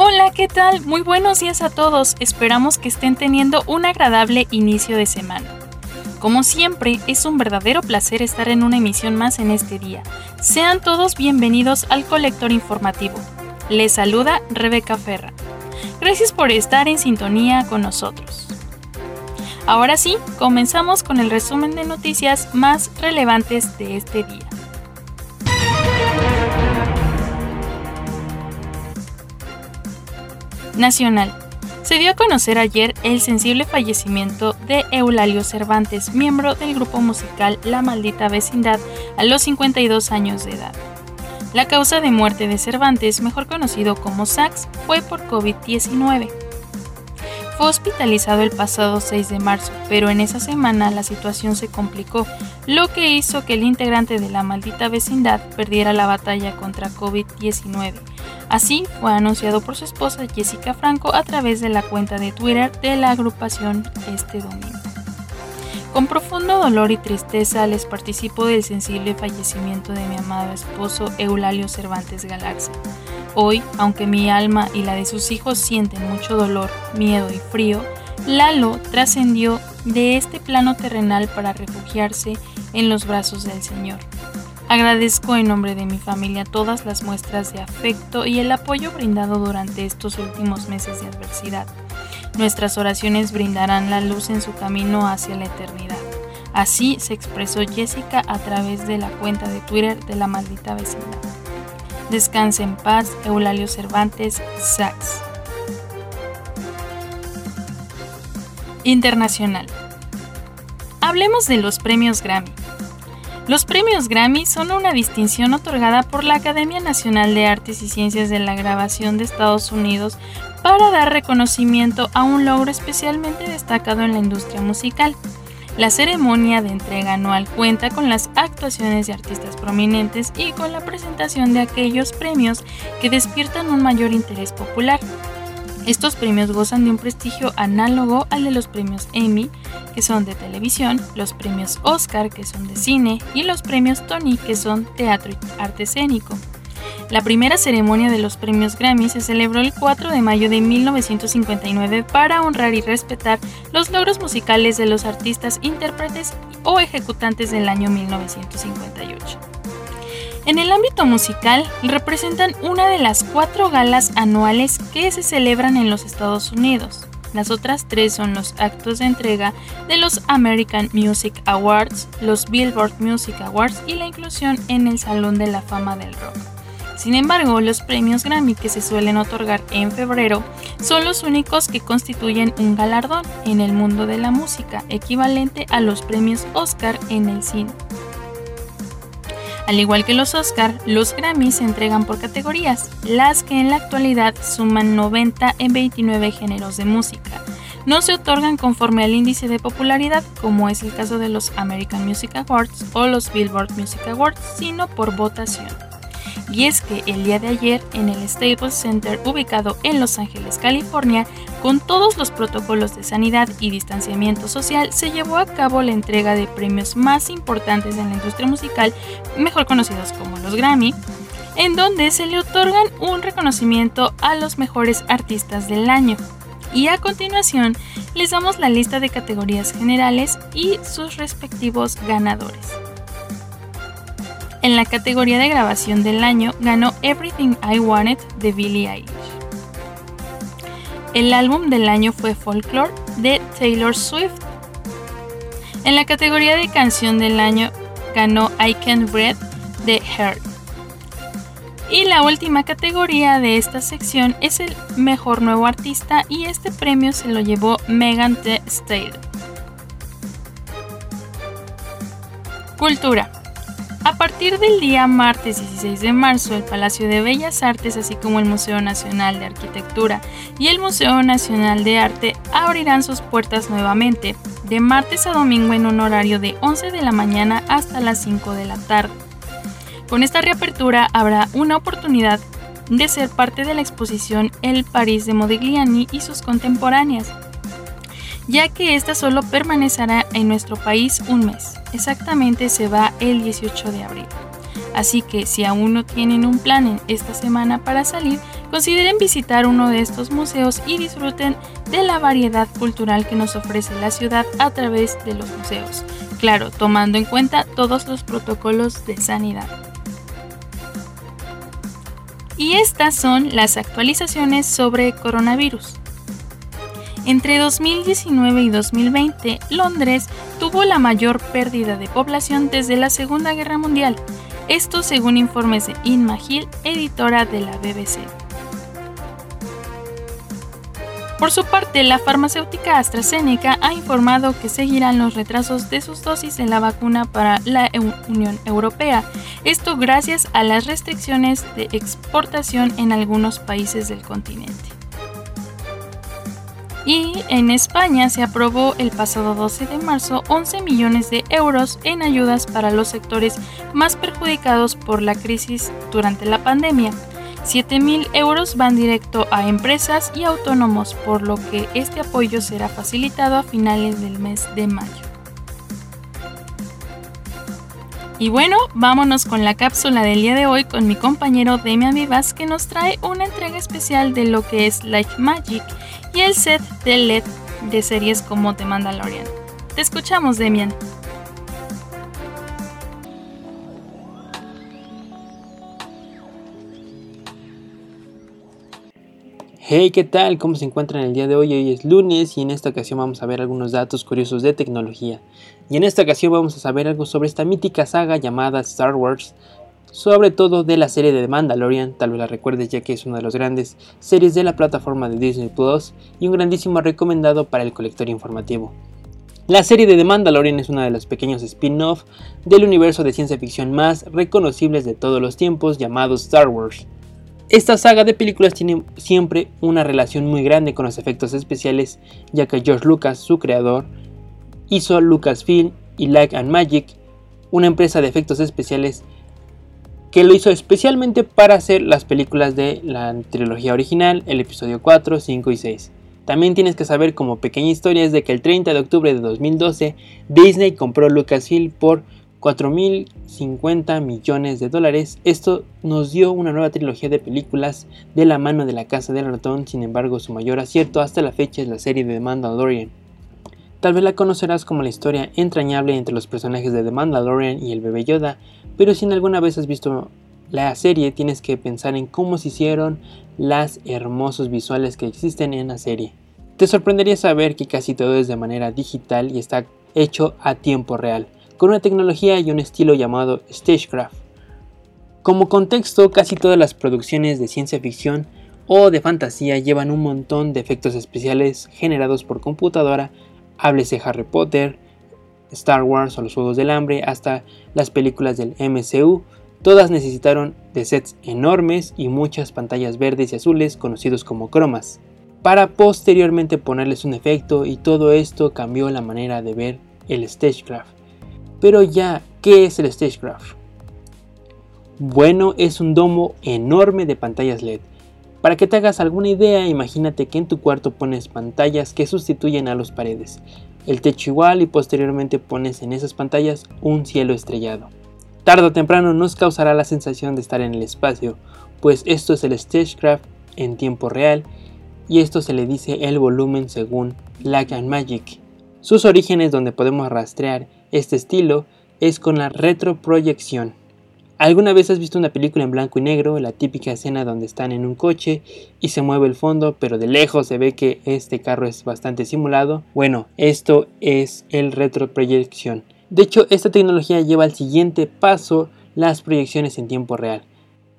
Hola, ¿qué tal? Muy buenos días a todos. Esperamos que estén teniendo un agradable inicio de semana. Como siempre, es un verdadero placer estar en una emisión más en este día. Sean todos bienvenidos al Colector Informativo. Les saluda Rebeca Ferra. Gracias por estar en sintonía con nosotros. Ahora sí, comenzamos con el resumen de noticias más relevantes de este día. Nacional. Se dio a conocer ayer el sensible fallecimiento de Eulalio Cervantes, miembro del grupo musical La Maldita Vecindad, a los 52 años de edad. La causa de muerte de Cervantes, mejor conocido como Sax, fue por COVID-19. Fue hospitalizado el pasado 6 de marzo, pero en esa semana la situación se complicó, lo que hizo que el integrante de la maldita vecindad perdiera la batalla contra COVID-19 Así fue anunciado por su esposa Jessica Franco a través de la cuenta de Twitter de la agrupación este domingo. Con profundo dolor y tristeza les participo del sensible fallecimiento de mi amado esposo Eulalio Cervantes Galarza. Hoy, aunque mi alma y la de sus hijos sienten mucho dolor, miedo y frío, Lalo trascendió de este plano terrenal para refugiarse en los brazos del Señor. Agradezco en nombre de mi familia todas las muestras de afecto y el apoyo brindado durante estos últimos meses de adversidad. Nuestras oraciones brindarán la luz en su camino hacia la eternidad. Así se expresó Jessica a través de la cuenta de Twitter de la maldita vecindad. Descanse en paz, Eulalio Cervantes, Sachs. Internacional. Hablemos de los premios Grammy. Los premios Grammy son una distinción otorgada por la Academia Nacional de Artes y Ciencias de la Grabación de Estados Unidos para dar reconocimiento a un logro especialmente destacado en la industria musical. La ceremonia de entrega anual cuenta con las actuaciones de artistas prominentes y con la presentación de aquellos premios que despiertan un mayor interés popular. Estos premios gozan de un prestigio análogo al de los premios Emmy, que son de televisión, los premios Oscar, que son de cine, y los premios Tony, que son teatro y arte escénico. La primera ceremonia de los premios Grammy se celebró el 4 de mayo de 1959 para honrar y respetar los logros musicales de los artistas, intérpretes o ejecutantes del año 1958. En el ámbito musical, representan una de las cuatro galas anuales que se celebran en los Estados Unidos. Las otras tres son los actos de entrega de los American Music Awards, los Billboard Music Awards y la inclusión en el Salón de la Fama del Rock. Sin embargo, los premios Grammy que se suelen otorgar en febrero son los únicos que constituyen un galardón en el mundo de la música, equivalente a los premios Oscar en el cine. Al igual que los Oscar, los Grammy se entregan por categorías, las que en la actualidad suman 90 en 29 géneros de música. No se otorgan conforme al índice de popularidad, como es el caso de los American Music Awards o los Billboard Music Awards, sino por votación. Y es que el día de ayer en el Staples Center ubicado en Los Ángeles, California, con todos los protocolos de sanidad y distanciamiento social, se llevó a cabo la entrega de premios más importantes en la industria musical, mejor conocidos como los Grammy, en donde se le otorgan un reconocimiento a los mejores artistas del año. Y a continuación les damos la lista de categorías generales y sus respectivos ganadores. En la categoría de grabación del año ganó Everything I Wanted de Billie Eilish. El álbum del año fue Folklore de Taylor Swift. En la categoría de canción del año ganó I Can't Breathe de Her. Y la última categoría de esta sección es el mejor nuevo artista y este premio se lo llevó Megan Thee Stallion. Cultura. A partir del día martes 16 de marzo, el Palacio de Bellas Artes, así como el Museo Nacional de Arquitectura y el Museo Nacional de Arte abrirán sus puertas nuevamente, de martes a domingo en un horario de 11 de la mañana hasta las 5 de la tarde. Con esta reapertura habrá una oportunidad de ser parte de la exposición El París de Modigliani y sus contemporáneas, ya que esta solo permanecerá en nuestro país un mes. Exactamente se va el 18 de abril. Así que si aún no tienen un plan en esta semana para salir, consideren visitar uno de estos museos y disfruten de la variedad cultural que nos ofrece la ciudad a través de los museos. Claro, tomando en cuenta todos los protocolos de sanidad. Y estas son las actualizaciones sobre coronavirus. Entre 2019 y 2020, Londres tuvo la mayor pérdida de población desde la Segunda Guerra Mundial, esto según informes de Inma Hill, editora de la BBC. Por su parte, la farmacéutica AstraZeneca ha informado que seguirán los retrasos de sus dosis de la vacuna para la Unión Europea, esto gracias a las restricciones de exportación en algunos países del continente. Y en España se aprobó el pasado 12 de marzo 11 millones de euros en ayudas para los sectores más perjudicados por la crisis durante la pandemia. 7.000 euros van directo a empresas y autónomos, por lo que este apoyo será facilitado a finales del mes de mayo. Y bueno, vámonos con la cápsula del día de hoy con mi compañero Demian Vivas que nos trae una entrega especial de lo que es Life Magic y el set de LED de series como The Mandalorian. Te escuchamos, Demian. Hey, ¿qué tal? ¿Cómo se encuentran el día de hoy? Hoy es lunes y en esta ocasión vamos a ver algunos datos curiosos de tecnología. Y en esta ocasión vamos a saber algo sobre esta mítica saga llamada Star Wars, sobre todo de la serie de The Mandalorian, tal vez la recuerdes ya que es una de las grandes series de la plataforma de Disney Plus y un grandísimo recomendado para el colector informativo. La serie de The Mandalorian es uno de los pequeños spin-off del universo de ciencia ficción más reconocibles de todos los tiempos llamado Star Wars. Esta saga de películas tiene siempre una relación muy grande con los efectos especiales, ya que George Lucas, su creador, hizo Lucasfilm y Light and Magic, una empresa de efectos especiales que lo hizo especialmente para hacer las películas de la trilogía original, el episodio 4, 5 y 6. También tienes que saber como pequeña historia es de que el 30 de octubre de 2012 Disney compró Lucasfilm por 4.050 millones de dólares. Esto nos dio una nueva trilogía de películas de la mano de la Casa del Ratón, sin embargo su mayor acierto hasta la fecha es la serie de Mandalorian. Tal vez la conocerás como la historia entrañable entre los personajes de The Mandalorian y el bebé Yoda, pero si en alguna vez has visto la serie tienes que pensar en cómo se hicieron las hermosos visuales que existen en la serie. Te sorprendería saber que casi todo es de manera digital y está hecho a tiempo real con una tecnología y un estilo llamado Stagecraft. Como contexto, casi todas las producciones de ciencia ficción o de fantasía llevan un montón de efectos especiales generados por computadora, háblese Harry Potter, Star Wars o los Juegos del Hambre, hasta las películas del MCU, todas necesitaron de sets enormes y muchas pantallas verdes y azules conocidos como cromas, para posteriormente ponerles un efecto y todo esto cambió la manera de ver el Stagecraft. Pero ya, ¿qué es el Stagecraft? Bueno, es un domo enorme de pantallas LED. Para que te hagas alguna idea, imagínate que en tu cuarto pones pantallas que sustituyen a las paredes, el techo igual y posteriormente pones en esas pantallas un cielo estrellado. Tarde o temprano nos causará la sensación de estar en el espacio, pues esto es el Stagecraft en tiempo real y esto se le dice el volumen según Light and Magic. Sus orígenes donde podemos rastrear este estilo es con la retroproyección. ¿Alguna vez has visto una película en blanco y negro, la típica escena donde están en un coche y se mueve el fondo, pero de lejos se ve que este carro es bastante simulado? Bueno, esto es el retroproyección. De hecho, esta tecnología lleva al siguiente paso las proyecciones en tiempo real,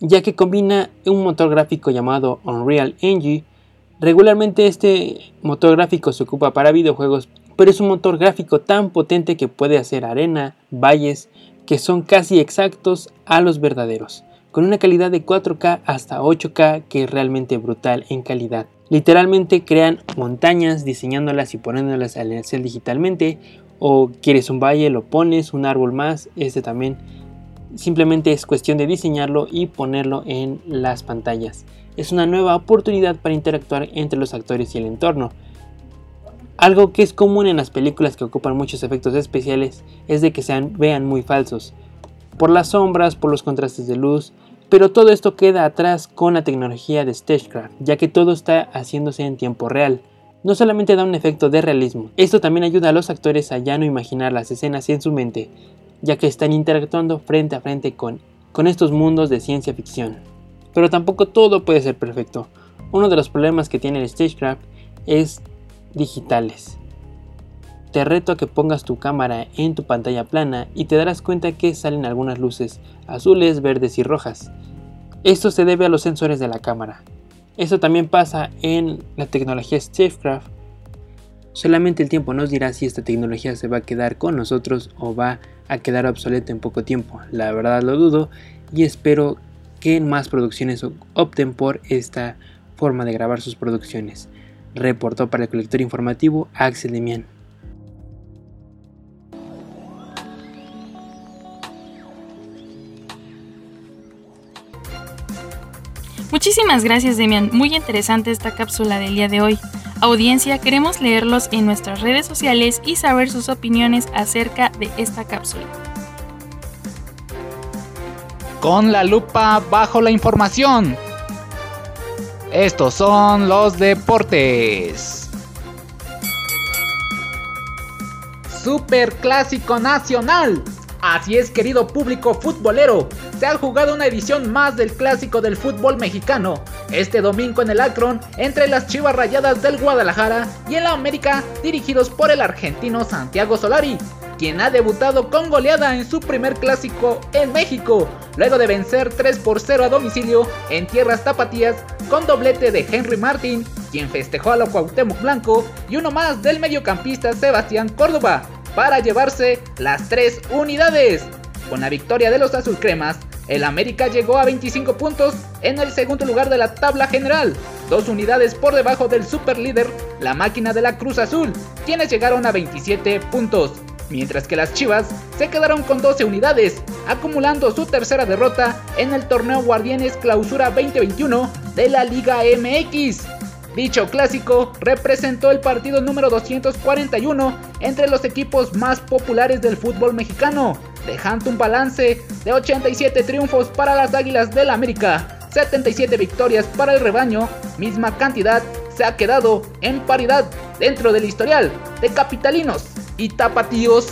ya que combina un motor gráfico llamado Unreal Engine. Regularmente este motor gráfico se ocupa para videojuegos pero es un motor gráfico tan potente que puede hacer arena, valles, que son casi exactos a los verdaderos, con una calidad de 4K hasta 8K que es realmente brutal en calidad. Literalmente crean montañas diseñándolas y poniéndolas al Excel digitalmente o quieres un valle, lo pones, un árbol más, este también simplemente es cuestión de diseñarlo y ponerlo en las pantallas. Es una nueva oportunidad para interactuar entre los actores y el entorno. Algo que es común en las películas que ocupan muchos efectos especiales es de que sean vean muy falsos, por las sombras, por los contrastes de luz, pero todo esto queda atrás con la tecnología de Stagecraft, ya que todo está haciéndose en tiempo real. No solamente da un efecto de realismo, esto también ayuda a los actores a ya no imaginar las escenas en su mente, ya que están interactuando frente a frente con, con estos mundos de ciencia ficción. Pero tampoco todo puede ser perfecto. Uno de los problemas que tiene el Stagecraft es digitales. Te reto a que pongas tu cámara en tu pantalla plana y te darás cuenta que salen algunas luces azules, verdes y rojas. Esto se debe a los sensores de la cámara. Esto también pasa en la tecnología Stagecraft. Solamente el tiempo nos dirá si esta tecnología se va a quedar con nosotros o va a quedar obsoleta en poco tiempo. La verdad lo dudo y espero que más producciones opten por esta forma de grabar sus producciones reportó para el colector informativo Axel Demian. Muchísimas gracias Demian, muy interesante esta cápsula del día de hoy. Audiencia, queremos leerlos en nuestras redes sociales y saber sus opiniones acerca de esta cápsula. Con la lupa bajo la información. Estos son los deportes. Super Clásico Nacional. Así es, querido público futbolero, se ha jugado una edición más del clásico del fútbol mexicano, este domingo en el Akron, entre las Chivas Rayadas del Guadalajara y el América, dirigidos por el argentino Santiago Solari quien ha debutado con goleada en su primer clásico en México, luego de vencer 3 por 0 a domicilio en tierras tapatías con doblete de Henry Martin, quien festejó a la Cuauhtémoc Blanco, y uno más del mediocampista Sebastián Córdoba, para llevarse las tres unidades. Con la victoria de los azulcremas, el América llegó a 25 puntos en el segundo lugar de la tabla general, dos unidades por debajo del superlíder, la máquina de la Cruz Azul, quienes llegaron a 27 puntos mientras que las Chivas se quedaron con 12 unidades, acumulando su tercera derrota en el torneo Guardianes Clausura 2021 de la Liga MX. Dicho clásico representó el partido número 241 entre los equipos más populares del fútbol mexicano, dejando un balance de 87 triunfos para las Águilas del América, 77 victorias para el rebaño, misma cantidad se ha quedado en paridad dentro del historial de capitalinos y tapatíos.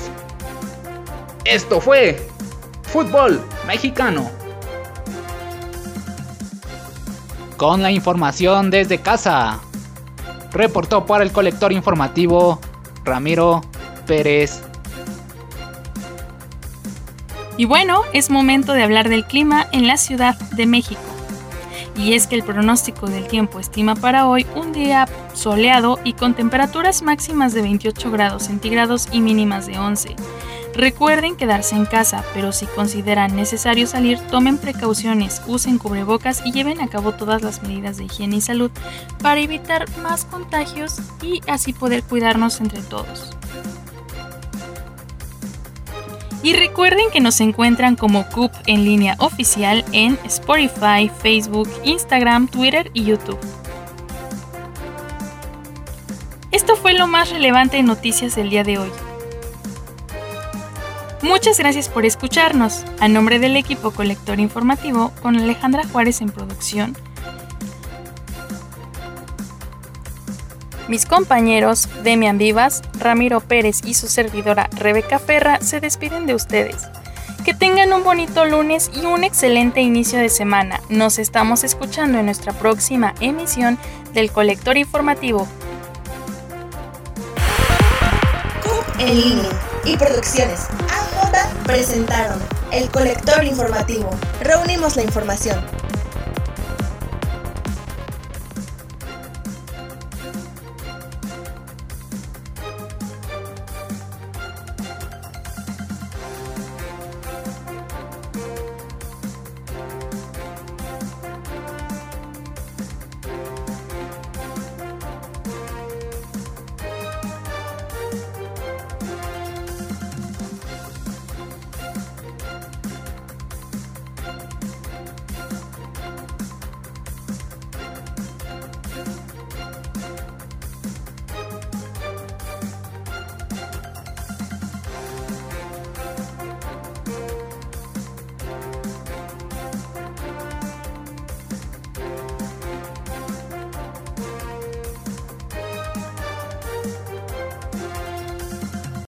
Esto fue Fútbol Mexicano. Con la información desde casa, reportó para el colector informativo Ramiro Pérez. Y bueno, es momento de hablar del clima en la Ciudad de México y es que el pronóstico del tiempo estima para hoy un día soleado y con temperaturas máximas de 28 grados centígrados y mínimas de 11. Recuerden quedarse en casa, pero si consideran necesario salir, tomen precauciones, usen cubrebocas y lleven a cabo todas las medidas de higiene y salud para evitar más contagios y así poder cuidarnos entre todos. Y recuerden que nos encuentran como CUP en línea oficial en Spotify, Facebook, Instagram, Twitter y YouTube. Esto fue lo más relevante en noticias del día de hoy. Muchas gracias por escucharnos. A nombre del equipo colector informativo, con Alejandra Juárez en producción, Mis compañeros Demian Vivas, Ramiro Pérez y su servidora Rebeca Ferra se despiden de ustedes. Que tengan un bonito lunes y un excelente inicio de semana. Nos estamos escuchando en nuestra próxima emisión del Colector Informativo. En línea y Producciones AJ presentaron el Colector Informativo. Reunimos la información.